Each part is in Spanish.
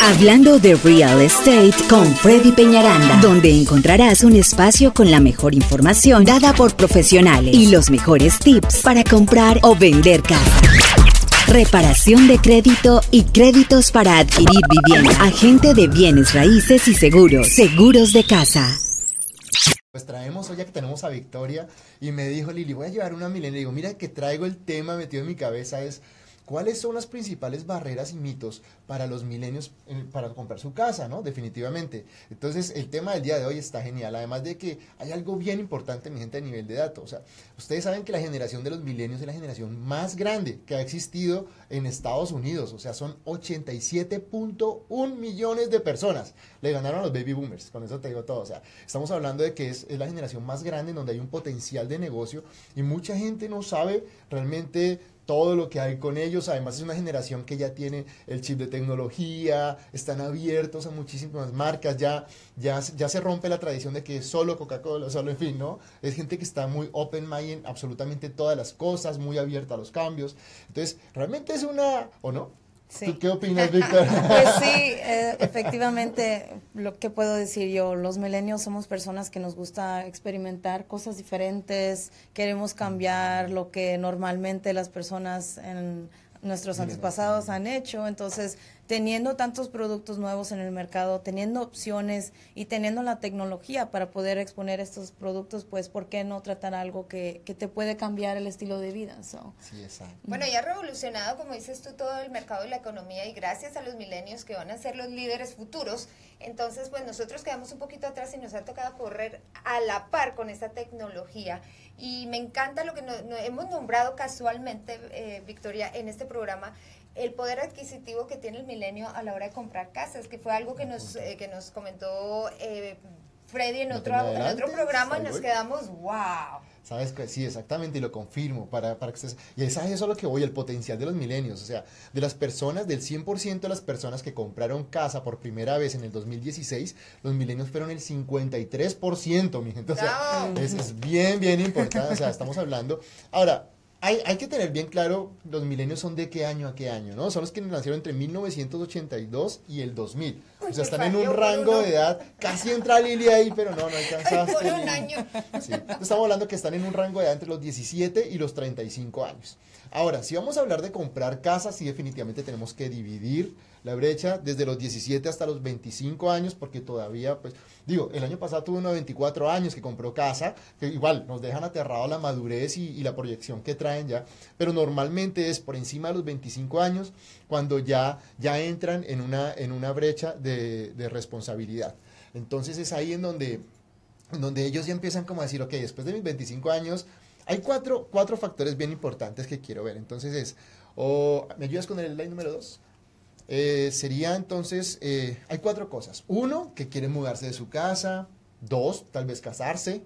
Hablando de real estate con Freddy Peñaranda, donde encontrarás un espacio con la mejor información dada por profesionales y los mejores tips para comprar o vender casa. Reparación de crédito y créditos para adquirir vivienda. Agente de bienes raíces y seguros. Seguros de casa. Pues traemos hoy ya que tenemos a Victoria y me dijo Lili, voy a llevar una milenio. Y digo, mira que traigo el tema metido en mi cabeza es ¿Cuáles son las principales barreras y mitos para los milenios eh, para comprar su casa, no? Definitivamente. Entonces, el tema del día de hoy está genial. Además de que hay algo bien importante, mi gente, a nivel de datos. O sea, ustedes saben que la generación de los milenios es la generación más grande que ha existido en Estados Unidos. O sea, son 87.1 millones de personas. Le ganaron a los baby boomers. Con eso te digo todo. O sea, estamos hablando de que es, es la generación más grande en donde hay un potencial de negocio y mucha gente no sabe realmente todo lo que hay con ellos. Además es una generación que ya tiene el chip de tecnología, están abiertos a muchísimas marcas, ya, ya, ya se rompe la tradición de que solo Coca-Cola, solo en fin, ¿no? Es gente que está muy open mind en absolutamente todas las cosas, muy abierta a los cambios. Entonces, realmente es una, ¿o no? ¿Tú qué opinas, Víctor? Pues sí, eh, efectivamente, lo que puedo decir yo, los milenios somos personas que nos gusta experimentar cosas diferentes, queremos cambiar lo que normalmente las personas en nuestros antepasados han hecho, entonces teniendo tantos productos nuevos en el mercado, teniendo opciones y teniendo la tecnología para poder exponer estos productos, pues ¿por qué no tratar algo que, que te puede cambiar el estilo de vida? Sí, exacto. Bueno, ya ha revolucionado, como dices tú, todo el mercado y la economía y gracias a los milenios que van a ser los líderes futuros, entonces pues nosotros quedamos un poquito atrás y nos ha tocado correr a la par con esta tecnología y me encanta lo que hemos nombrado casualmente, eh, Victoria, en este programa, el poder adquisitivo que tiene el milenio a la hora de comprar casas, que fue algo que nos, eh, que nos comentó eh, Freddy en otro, en otro programa y nos quedamos, wow. ¿Sabes? Sí, exactamente, y lo confirmo, para, para que ustedes... Y es a eso lo que voy, el potencial de los milenios, o sea, de las personas, del 100% de las personas que compraron casa por primera vez en el 2016, los milenios fueron el 53%, mi gente, o sea, es, es bien, bien importante, o sea, estamos hablando... Ahora, hay, hay, que tener bien claro los milenios son de qué año a qué año, ¿no? Son los que nacieron entre 1982 y el 2000. o sea, están en un rango de edad, casi entra Lili ahí, pero no, no alcanzaste. un año. Sí. Estamos hablando que están en un rango de edad entre los 17 y los 35 años. Ahora, si vamos a hablar de comprar casas, sí definitivamente tenemos que dividir la brecha desde los 17 hasta los 25 años, porque todavía, pues, digo, el año pasado tuve uno de 24 años que compró casa, que igual nos dejan aterrado la madurez y, la proyección que traen ya, pero normalmente es por encima de los 25 años cuando ya, ya entran en una, en una brecha de, responsabilidad. Entonces es ahí en donde, en donde ellos ya empiezan como a decir, ok, después de mis 25 años, hay cuatro, cuatro factores bien importantes que quiero ver. Entonces es, o, ¿me ayudas con el slide número 2? Eh, sería entonces, eh, hay cuatro cosas. Uno, que quiere mudarse de su casa. Dos, tal vez casarse.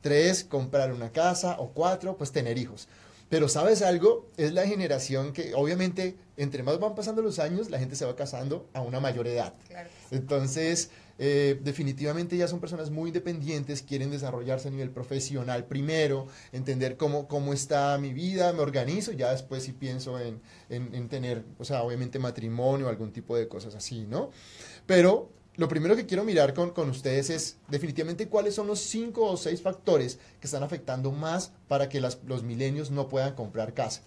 Tres, comprar una casa. O cuatro, pues tener hijos. Pero sabes algo, es la generación que obviamente entre más van pasando los años, la gente se va casando a una mayor edad. Entonces, eh, definitivamente ya son personas muy independientes, quieren desarrollarse a nivel profesional primero, entender cómo, cómo está mi vida, me organizo, ya después si pienso en, en, tener, o sea, obviamente matrimonio, algún tipo de cosas así, ¿no? Pero lo primero que quiero mirar con, con, ustedes es definitivamente cuáles son los cinco o seis factores que están afectando más para que las, los milenios no puedan comprar casa.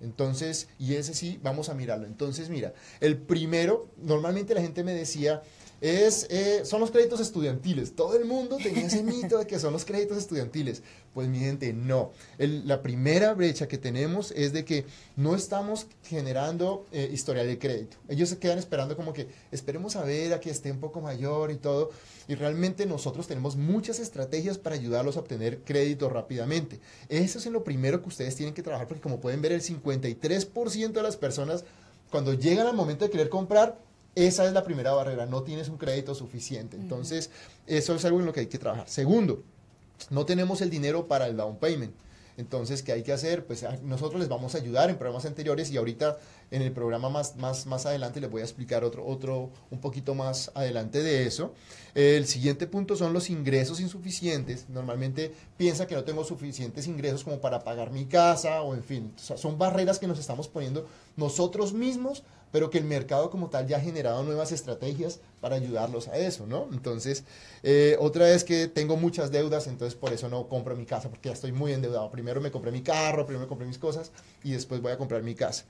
Entonces, y ese sí, vamos a mirarlo. Entonces, mira, el primero, normalmente la gente me decía, eh, son los créditos estudiantiles. Todo el mundo tenía ese mito de que son los créditos estudiantiles. Pues mi gente, no. la primera brecha que tenemos es de que no estamos generando eh, historial de crédito. Ellos se quedan esperando como que esperemos a ver a que esté un poco mayor y todo. Y realmente nosotros tenemos muchas estrategias para ayudarlos a obtener crédito rápidamente. Eso es lo primero que ustedes tienen que trabajar porque como pueden ver el 53% de las personas cuando llegan al momento de querer comprar esa es la primera barrera, no tienes un crédito suficiente. Entonces, eso es algo en lo que hay que trabajar. Segundo, no tenemos el dinero para el down payment. Entonces, ¿qué hay que hacer? Pues ah, nosotros les vamos a ayudar en programas anteriores y ahorita en el programa más, más, más adelante les voy a explicar otro, otro, un poquito más adelante de eso. El siguiente punto son los ingresos insuficientes. Normalmente piensa que no tengo suficientes ingresos como para pagar mi casa o en fin, son barreras que nos estamos poniendo nosotros mismos pero que el mercado como tal ya ha generado nuevas estrategias para ayudarlos a eso, ¿no? Entonces, eh, otra vez que tengo muchas deudas, entonces por eso no compro mi casa, porque ya estoy muy endeudado. Primero me compré mi carro, primero me compré mis cosas y después voy a comprar mi casa.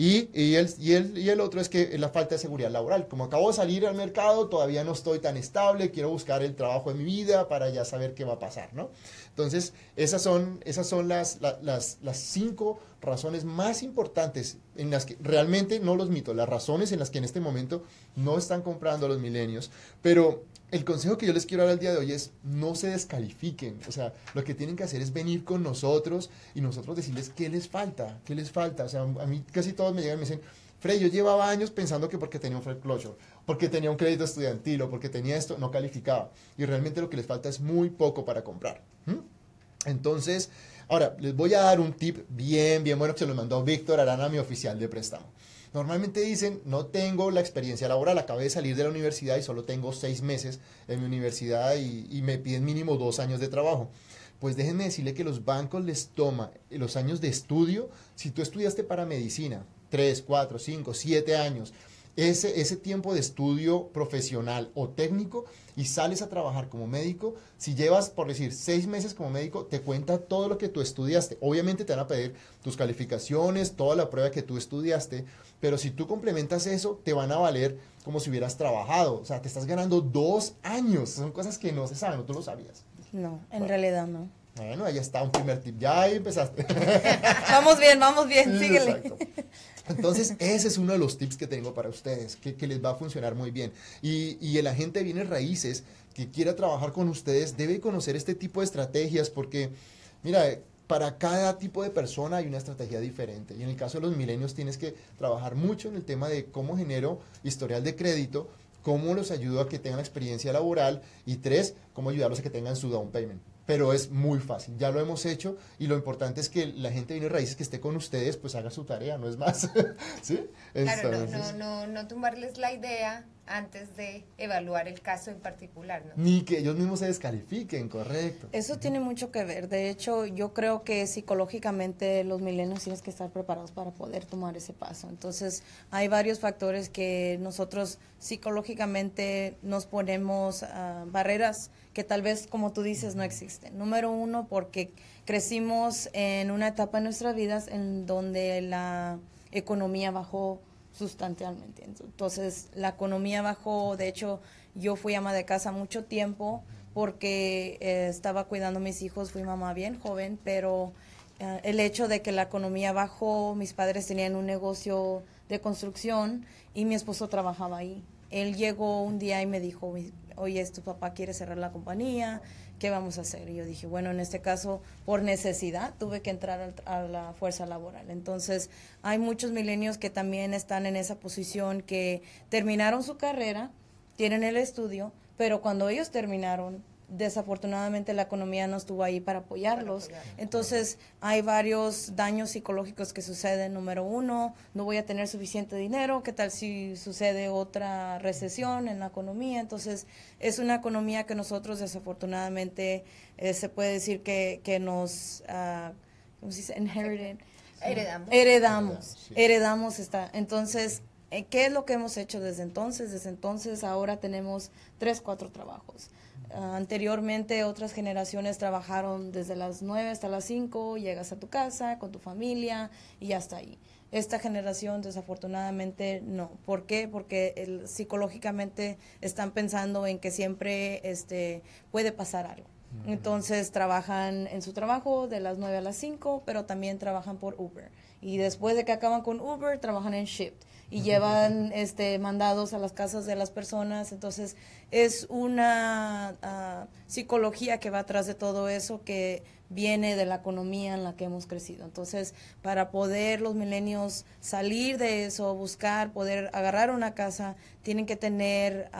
Y, y, el, y, el, y el otro es que la falta de seguridad laboral. Como acabo de salir al mercado, todavía no estoy tan estable, quiero buscar el trabajo de mi vida para ya saber qué va a pasar, ¿no? Entonces, esas son, esas son las, las, las cinco razones más importantes en las que realmente, no los mitos, las razones en las que en este momento no están comprando los milenios, pero el consejo que yo les quiero dar al día de hoy es no se descalifiquen, o sea, lo que tienen que hacer es venir con nosotros y nosotros decirles qué les falta, qué les falta, o sea, a mí casi todos me llegan y me dicen, Frey, yo llevaba años pensando que porque tenía un foreclosure, porque tenía un crédito estudiantil o porque tenía esto, no calificaba. Y realmente lo que les falta es muy poco para comprar. Entonces, ahora, les voy a dar un tip bien, bien bueno que se lo mandó Víctor Arana, mi oficial de préstamo. Normalmente dicen, no tengo la experiencia laboral, acabé de salir de la universidad y solo tengo seis meses en mi universidad y, me piden mínimo dos años de trabajo. Pues déjenme decirle que los bancos les toma los años de estudio. Si tú estudiaste para medicina, tres, cuatro, cinco, siete años, ese, ese tiempo de estudio profesional o técnico y sales a trabajar como médico, si llevas, por decir, seis meses como médico, te cuenta todo lo que tú estudiaste. Obviamente te van a pedir tus calificaciones, toda la prueba que tú estudiaste, pero si tú complementas eso, te van a valer como si hubieras trabajado. O sea, te estás ganando dos años. Son cosas que no se saben, no tú lo sabías. No, en realidad no. Bueno, ahí está un primer tip. Ya ahí empezaste. vamos bien, vamos bien, síguele. Entonces, ese es uno de los tips que tengo para ustedes, que, les va a funcionar muy bien. Y, y el agente de bienes raíces que quiera trabajar con ustedes debe conocer este tipo de estrategias porque, mira, para cada tipo de persona hay una estrategia diferente. Y en el caso de los milenios tienes que trabajar mucho en el tema de cómo genero historial de crédito, cómo los ayudo a que tengan experiencia laboral y tres, cómo ayudarlos a que tengan su down payment pero es muy fácil. Ya lo hemos hecho y lo importante es que la gente viene raíces que esté con ustedes, pues haga su tarea, no es más. ¿Sí? Claro, no, no, no, no tumbarles la idea antes de evaluar el caso en particular, ¿no? Ni que ellos mismos se descalifiquen, correcto. Eso tiene mucho que ver. De hecho, yo creo que psicológicamente los milenios tienes que estar preparados para poder tomar ese paso. Entonces, hay varios factores que nosotros psicológicamente nos ponemos uh, barreras que tal vez, como tú dices, no existen. Número uno, porque crecimos en una etapa de nuestras vidas en donde la economía bajó sustancialmente. Entonces, la economía bajó, de hecho, yo fui ama de casa mucho tiempo porque eh, estaba cuidando a mis hijos, fui mamá bien joven, pero eh, el hecho de que la economía bajó, mis padres tenían un negocio de construcción y mi esposo trabajaba ahí. Él llegó un día y me dijo, oye, tu papá quiere cerrar la compañía, ¿qué vamos a hacer? Y yo dije, bueno, en este caso, por necesidad, tuve que entrar a la fuerza laboral. Entonces, hay muchos milenios que también están en esa posición que terminaron su carrera, tienen el estudio, pero cuando ellos terminaron, desafortunadamente la economía no estuvo ahí para apoyarlos. Entonces hay varios daños psicológicos que suceden. Número uno, no voy a tener suficiente dinero. ¿Qué tal si sucede otra recesión en la economía? Entonces es una economía que nosotros desafortunadamente eh, se puede decir que, que nos, uh, ¿cómo se dice? Inherited. Heredamos. Heredamos. Heredamos esta. Entonces, eh, ¿qué es lo que hemos hecho desde entonces? Desde entonces ahora tenemos tres, cuatro trabajos. Anteriormente otras generaciones trabajaron desde las 9 hasta las 5, llegas a tu casa con tu familia y hasta ahí. Esta generación desafortunadamente no. ¿Por qué? Porque el, psicológicamente están pensando en que siempre este, puede pasar algo. Entonces trabajan en su trabajo de las 9 a las 5, pero también trabajan por Uber. Y después de que acaban con Uber, trabajan en Shift y llevan este mandados a las casas de las personas. Entonces, es una ah, psicología que va atrás de todo eso que viene de la economía en la que hemos crecido. Entonces, para poder los milenios salir de eso, buscar, poder agarrar una casa, tienen que tener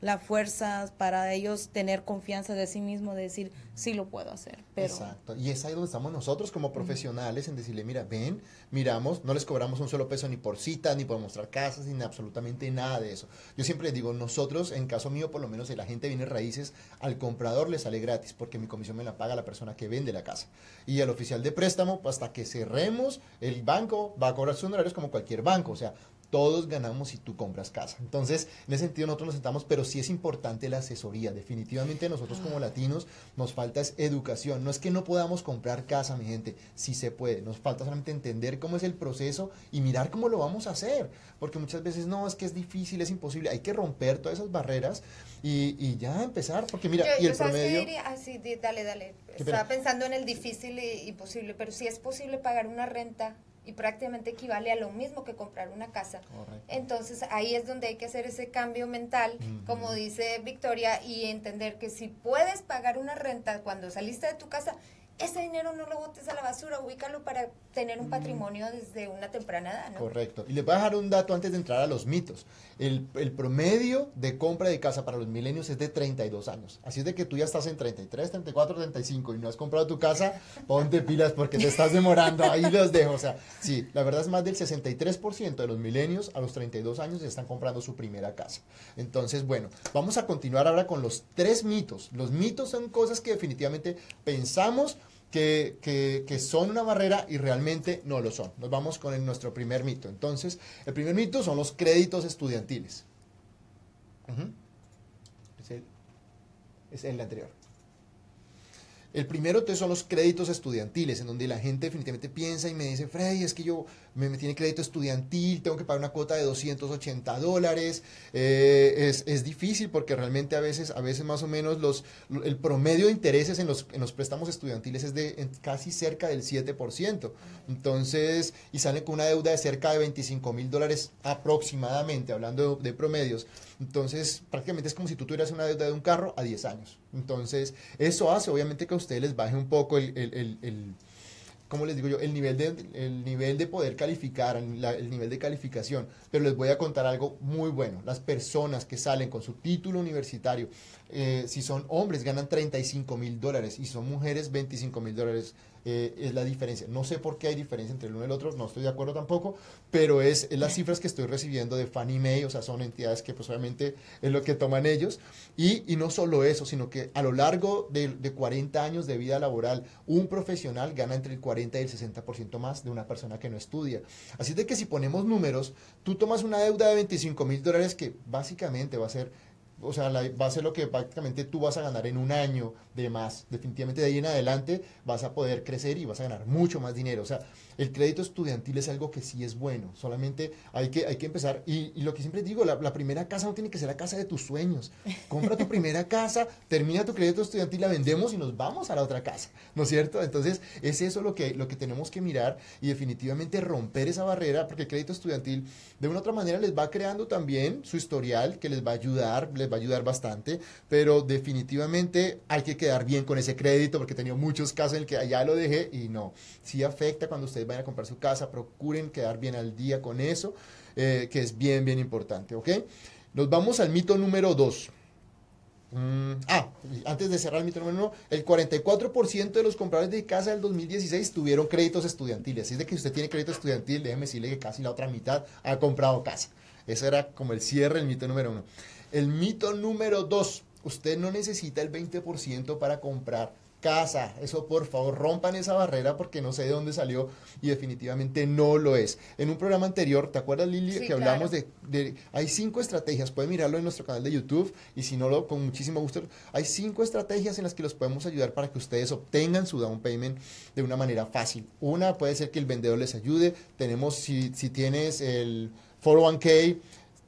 la fuerza para ellos tener confianza de sí mismo, de decir, sí lo puedo hacer. Pero... Exacto. Y es ahí donde estamos nosotros como profesionales en decirle, mira, ven, miramos, no les cobramos un solo peso ni por cita, ni por mostrar casas, ni absolutamente nada de eso. Yo siempre les digo, nosotros, en caso mío, por lo menos, si la gente viene raíces, al comprador le sale gratis, porque mi comisión me la paga la persona que vende la casa. Y al oficial de préstamo, hasta que cerremos, el banco va a cobrar sus honorarios como cualquier banco. O sea, todos ganamos si tú compras casa. Entonces, en ese sentido nosotros nos sentamos, pero sí es importante la asesoría. Definitivamente nosotros como ah. latinos nos falta es educación. No es que no podamos comprar casa, mi gente, sí se puede. Nos falta solamente entender cómo es el proceso y mirar cómo lo vamos a hacer. Porque muchas veces no, es que es difícil, es imposible. Hay que romper todas esas barreras y, ya empezar. Porque mira, y el promedio... Ah, dale, dale. Estaba pensando en el difícil y, y posible, pero si es posible pagar una renta y prácticamente equivale a lo mismo que comprar una casa. Entonces ahí es donde hay que hacer ese cambio mental, como dice Victoria, y entender que si puedes pagar una renta cuando saliste de tu casa, ese dinero no lo botes a la basura, ubícalo para tener un patrimonio desde una temprana edad. Correcto. Y les voy a dejar un dato antes de entrar a los mitos. El, promedio de compra de casa para los milenios es de 32 años. Así es de que tú ya estás en 33, 34, 35 y no has comprado tu casa, ponte pilas porque te estás demorando. Ahí los dejo. O sea, sí, la verdad es más del 63% de los milenios a los 32 años ya están comprando su primera casa. Entonces, bueno, vamos a continuar ahora con los tres mitos. Los mitos son cosas que definitivamente pensamos que, son una barrera y realmente no lo son. Nos vamos con nuestro primer mito. Entonces, el primer mito son los créditos estudiantiles. es, el, es el anterior. El primero son los créditos estudiantiles, en donde la gente definitivamente piensa y me dice, Freddy, es que yo me, tiene crédito estudiantil, tengo que pagar una cuota de 280 dólares. Eh, es, difícil porque realmente a veces, a veces más o menos los, el promedio de intereses en los, en los préstamos estudiantiles es de casi cerca del 7%. Entonces, y salen con una deuda de cerca de 25 mil dólares aproximadamente, hablando de, de promedios. Entonces, prácticamente es como si tú tuvieras una deuda de un carro a 10 años. Entonces, eso hace obviamente que ustedes les baje un poco el, el, el, ¿cómo les digo yo? El nivel de, el nivel de poder calificar, el nivel de calificación. Pero les voy a contar algo muy bueno. Las personas que salen con su título universitario, eh, si son hombres, ganan 35 mil dólares y son mujeres, 25 mil dólares eh, es la diferencia. No sé por qué hay diferencia entre el uno y el otro, no estoy de acuerdo tampoco, pero es, las cifras que estoy recibiendo de Fannie Mae, o sea, son entidades que pues obviamente es lo que toman ellos. Y, y no solo eso, sino que a lo largo de, de 40 años de vida laboral, un profesional gana entre el 40 y el 60% más de una persona que no estudia. Así de que si ponemos números, tú tomas una deuda de 25 mil dólares que básicamente va a ser o sea, va a ser lo que prácticamente tú vas a ganar en un año de más. Definitivamente de ahí en adelante vas a poder crecer y vas a ganar mucho más dinero. O sea, el crédito estudiantil es algo que sí es bueno. Solamente hay que, hay que empezar. Y, lo que siempre digo, la, primera casa no tiene que ser la casa de tus sueños. Compra tu primera casa, termina tu crédito estudiantil, la vendemos y nos vamos a la otra casa. ¿No es cierto? Entonces, es eso lo que, lo que tenemos que mirar y definitivamente romper esa barrera, porque el crédito estudiantil de una u otra manera les va creando también su historial que les va a ayudar, les va a ayudar bastante, pero definitivamente hay que quedar bien con ese crédito porque he tenido muchos casos en el que allá lo dejé y no. Sí afecta cuando ustedes vayan a comprar su casa, procuren quedar bien al día con eso, eh, que es bien, bien importante, ¿ok? Nos vamos al mito número 2. Mm, ah, antes de cerrar el mito número 1, el 44% de los compradores de casa del 2016 tuvieron créditos estudiantiles. Así es de que si usted tiene crédito estudiantil, déjeme decirle que casi la otra mitad ha comprado casa. Ese era como el cierre, el mito número 1. El mito número 2, usted no necesita el 20% para comprar casa. Eso por favor rompan esa barrera porque no sé de dónde salió y definitivamente no lo es. En un programa anterior, ¿te acuerdas Lili? que hablamos de, Hay cinco estrategias, pueden mirarlo en nuestro canal de YouTube y si no, lo, con muchísimo gusto. Hay cinco estrategias en las que los podemos ayudar para que ustedes obtengan su down payment de una manera fácil. Una puede ser que el vendedor les ayude. Tenemos, si, si tienes el 401k,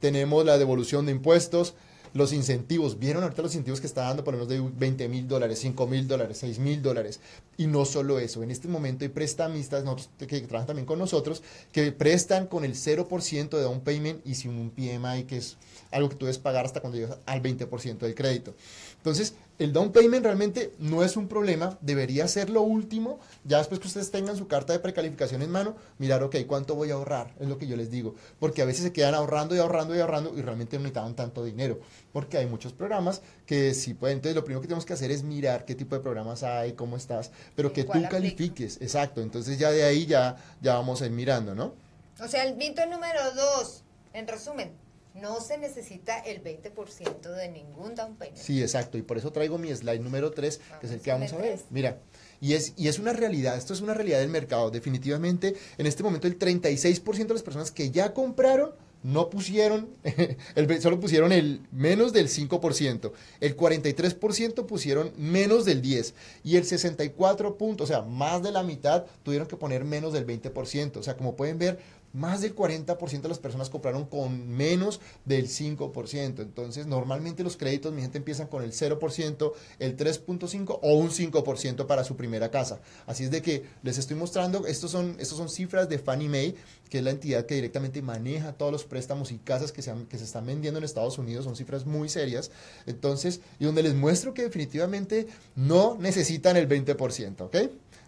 tenemos la devolución de impuestos los incentivos, vieron ahorita los incentivos que está dando por lo menos de 20 mil dólares, 5 mil dólares, 6 mil dólares. Y no solo eso, en este momento hay prestamistas que trabajan también con nosotros que prestan con el 0% de down payment y sin un PMI que es algo que tú debes pagar hasta cuando llegas al 20% del crédito. Entonces, el down payment realmente no es un problema, debería ser lo último, ya después que ustedes tengan su carta de precalificación en mano, mirar, ok, ¿cuánto voy a ahorrar? Es lo que yo les digo, porque a veces se quedan ahorrando y ahorrando y ahorrando y realmente no necesitaban tanto dinero, porque hay muchos programas que sí pueden, entonces lo primero que tenemos que hacer es mirar qué tipo de programas hay, cómo estás, pero que tú califiques, exacto, entonces ya de ahí ya, ya vamos a ir mirando, ¿no? O sea, el mito número dos, en resumen, no se necesita el 20% de ningún down payment. Sí, exacto. Y por eso traigo mi slide número 3, que es el que vamos a ver. Mira, y es, y es una realidad, esto es una realidad del mercado. Definitivamente, en este momento el 36% de las personas que ya compraron no pusieron, el, solo pusieron el menos del 5%, el 43% pusieron menos del 10% y el 64 puntos, o sea, más de la mitad tuvieron que poner menos del 20%. O sea, como pueden ver, más del 40% de las personas compraron con menos del 5%. Entonces, normalmente los créditos, mi gente, empiezan con el 0%, el 3.5% o un 5% para su primera casa. Así es de que les estoy mostrando, estos son, estos son cifras de Fannie Mae, que es la entidad que directamente maneja todos los préstamos y casas que se, que se están vendiendo en Estados Unidos. Son cifras muy serias. Entonces, y donde les muestro que definitivamente no necesitan el 20%, ¿ok?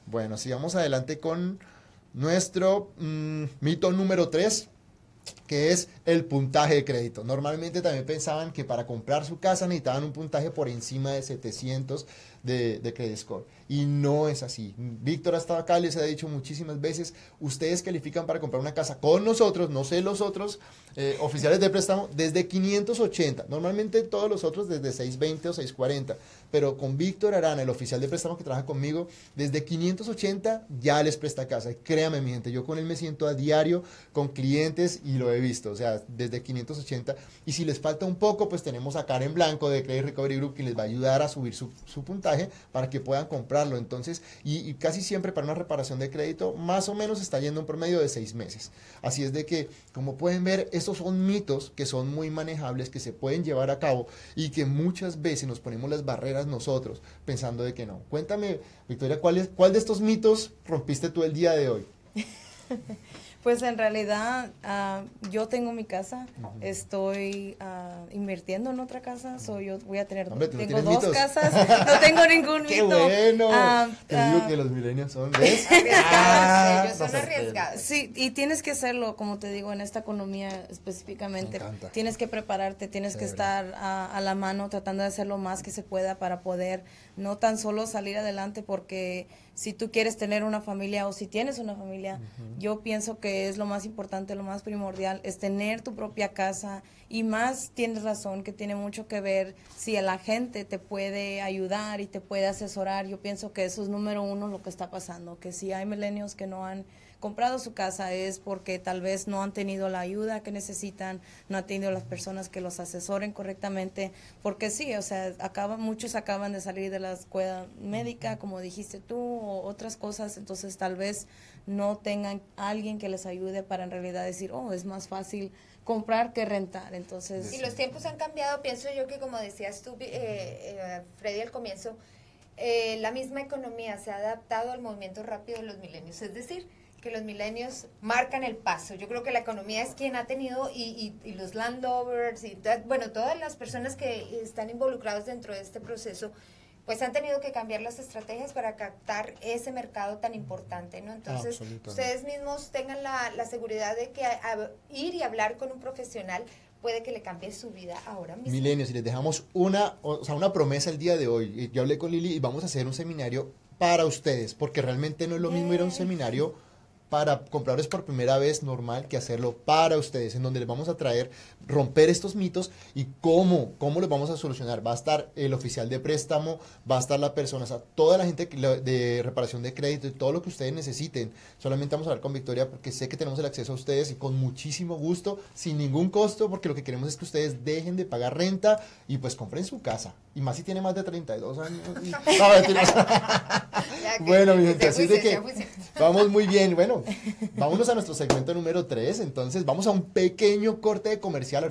Bueno, sigamos adelante con nuestro mm, mito número 3, que es el puntaje de crédito. Normalmente también pensaban que para comprar su casa necesitaban un puntaje por encima de 700 de, de credit score. Y no es así. Víctor ha estado acá, les ha dicho muchísimas veces, ustedes califican para comprar una casa con nosotros, no sé los otros eh, oficiales de préstamo, desde 580. Normalmente todos los otros desde 620 o 640. Pero con Víctor Arana, el oficial de préstamo que trabaja conmigo, desde 580 ya les presta casa. créame, mi gente, yo con él me siento a diario con clientes y lo he visto. O sea, desde 580. Y si les falta un poco, pues tenemos a Karen Blanco de Credit Recovery Group que les va a ayudar a subir su, puntaje para que puedan comprar entonces, y, casi siempre para una reparación de crédito, más o menos está yendo un promedio de seis meses. Así es de que, como pueden ver, estos son mitos que son muy manejables, que se pueden llevar a cabo y que muchas veces nos ponemos las barreras nosotros pensando de que no. Cuéntame, Victoria, ¿cuál, es, cuál de estos mitos rompiste tú el día de hoy? Pues en realidad uh, yo tengo mi casa, estoy uh, invirtiendo en otra casa, soy yo voy a tener Hombre, tengo dos mitos? casas, no tengo ningún ¡Qué mito. bueno! Uh, Te digo que los milenios son, ¿ves? Ah, ellos son arriesgados. Sí, y tienes que hacerlo, como te digo, en esta economía específicamente. Tienes que prepararte, tienes que estar a, a la mano tratando de hacer lo más que se pueda para poder no tan solo salir adelante, porque si tú quieres tener una familia o si tienes una familia, yo pienso que es lo más importante, lo más primordial, es tener tu propia casa y más tienes razón que tiene mucho que ver si la gente te puede ayudar y te puede asesorar. Yo pienso que eso es número uno lo que está pasando, que si hay milenios que no han comprado su casa es porque tal vez no han tenido la ayuda que necesitan, no han tenido las personas que los asesoren correctamente, porque sí, o sea, acaban, muchos acaban de salir de la escuela médica, como dijiste tú, o otras cosas, entonces tal vez no tengan alguien que les ayude para en realidad decir, oh, es más fácil comprar que rentar, entonces... Y los tiempos han cambiado, pienso yo que como decías tú, eh, eh, Freddy, al comienzo, eh, la misma economía se ha adaptado al movimiento rápido de los milenios, es decir, que los milenios marcan el paso. Yo creo que la economía es quien ha tenido y, y, y los landovers y bueno, todas las personas que están involucrados dentro de este proceso, pues han tenido que cambiar las estrategias para captar ese mercado tan importante, ¿no? Entonces, ustedes mismos tengan la, la seguridad de que a- a- ir y hablar con un profesional puede que le cambie su vida ahora mismo. Milenios, y les dejamos una, o sea, una promesa el día de hoy. Yo hablé con Lili y vamos a hacer un seminario para ustedes, porque realmente no es lo mismo ir a un seminario para compradores por primera vez normal que hacerlo para ustedes, en donde les vamos a traer, romper estos mitos y cómo, cómo los vamos a solucionar. Va a estar el oficial de préstamo, va a estar la persona, o sea, toda la gente de reparación de crédito y todo lo que ustedes necesiten. Solamente vamos a hablar con Victoria porque sé que tenemos el acceso a ustedes y con muchísimo gusto, sin ningún costo, porque lo que queremos es que ustedes dejen de pagar renta y pues compren su casa. Y más si tiene más de 32 años. y- No, Bueno, mi gente, así de que vamos muy bien. Bueno, vámonos a nuestro segmento número 3. Entonces, vamos a un pequeño corte de comercial.